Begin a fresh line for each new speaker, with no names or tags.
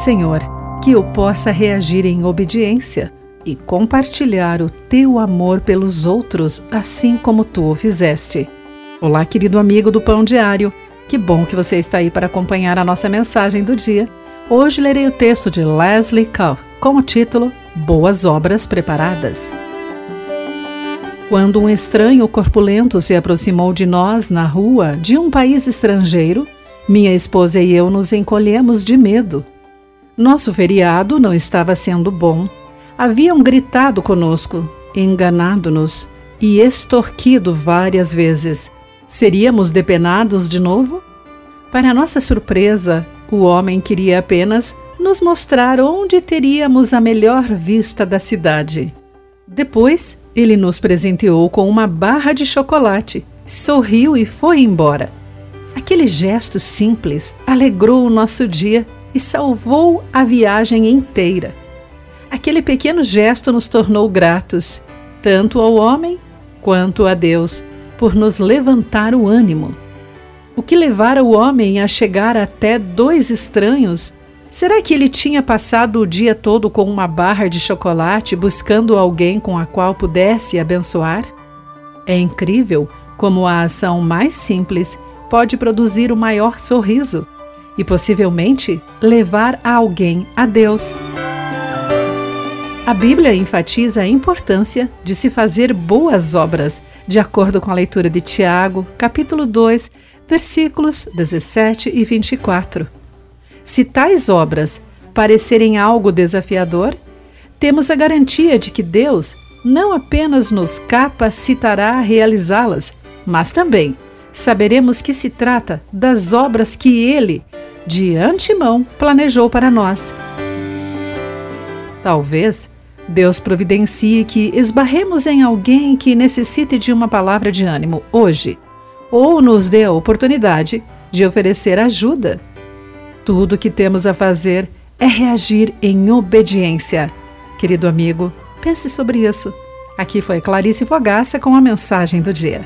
Senhor, que eu possa reagir em obediência e compartilhar o teu amor pelos outros, assim como tu o fizeste. Olá, querido amigo do Pão Diário. Que bom que você está aí para acompanhar a nossa mensagem do dia. Hoje lerei o texto de Leslie Carr com o título Boas Obras Preparadas. Quando um estranho corpulento se aproximou de nós na rua de um país estrangeiro, minha esposa e eu nos encolhemos de medo. Nosso feriado não estava sendo bom. Haviam gritado conosco, enganado-nos e extorquido várias vezes. Seríamos depenados de novo? Para nossa surpresa, o homem queria apenas nos mostrar onde teríamos a melhor vista da cidade. Depois, ele nos presenteou com uma barra de chocolate, sorriu e foi embora. Aquele gesto simples alegrou o nosso dia e salvou a viagem inteira. Aquele pequeno gesto nos tornou gratos, tanto ao homem quanto a Deus, por nos levantar o ânimo. O que levara o homem a chegar até dois estranhos Será que ele tinha passado o dia todo com uma barra de chocolate buscando alguém com a qual pudesse abençoar? É incrível como a ação mais simples pode produzir o maior sorriso e possivelmente levar alguém a Deus. A Bíblia enfatiza a importância de se fazer boas obras, de acordo com a leitura de Tiago, capítulo 2, versículos 17 e 24. Se tais obras parecerem algo desafiador, temos a garantia de que Deus não apenas nos capacitará a realizá-las, mas também saberemos que se trata das obras que Ele, de antemão, planejou para nós. Talvez Deus providencie que esbarremos em alguém que necessite de uma palavra de ânimo hoje, ou nos dê a oportunidade de oferecer ajuda tudo o que temos a fazer é reagir em obediência. Querido amigo, pense sobre isso. Aqui foi Clarice Fogaça com a mensagem do dia.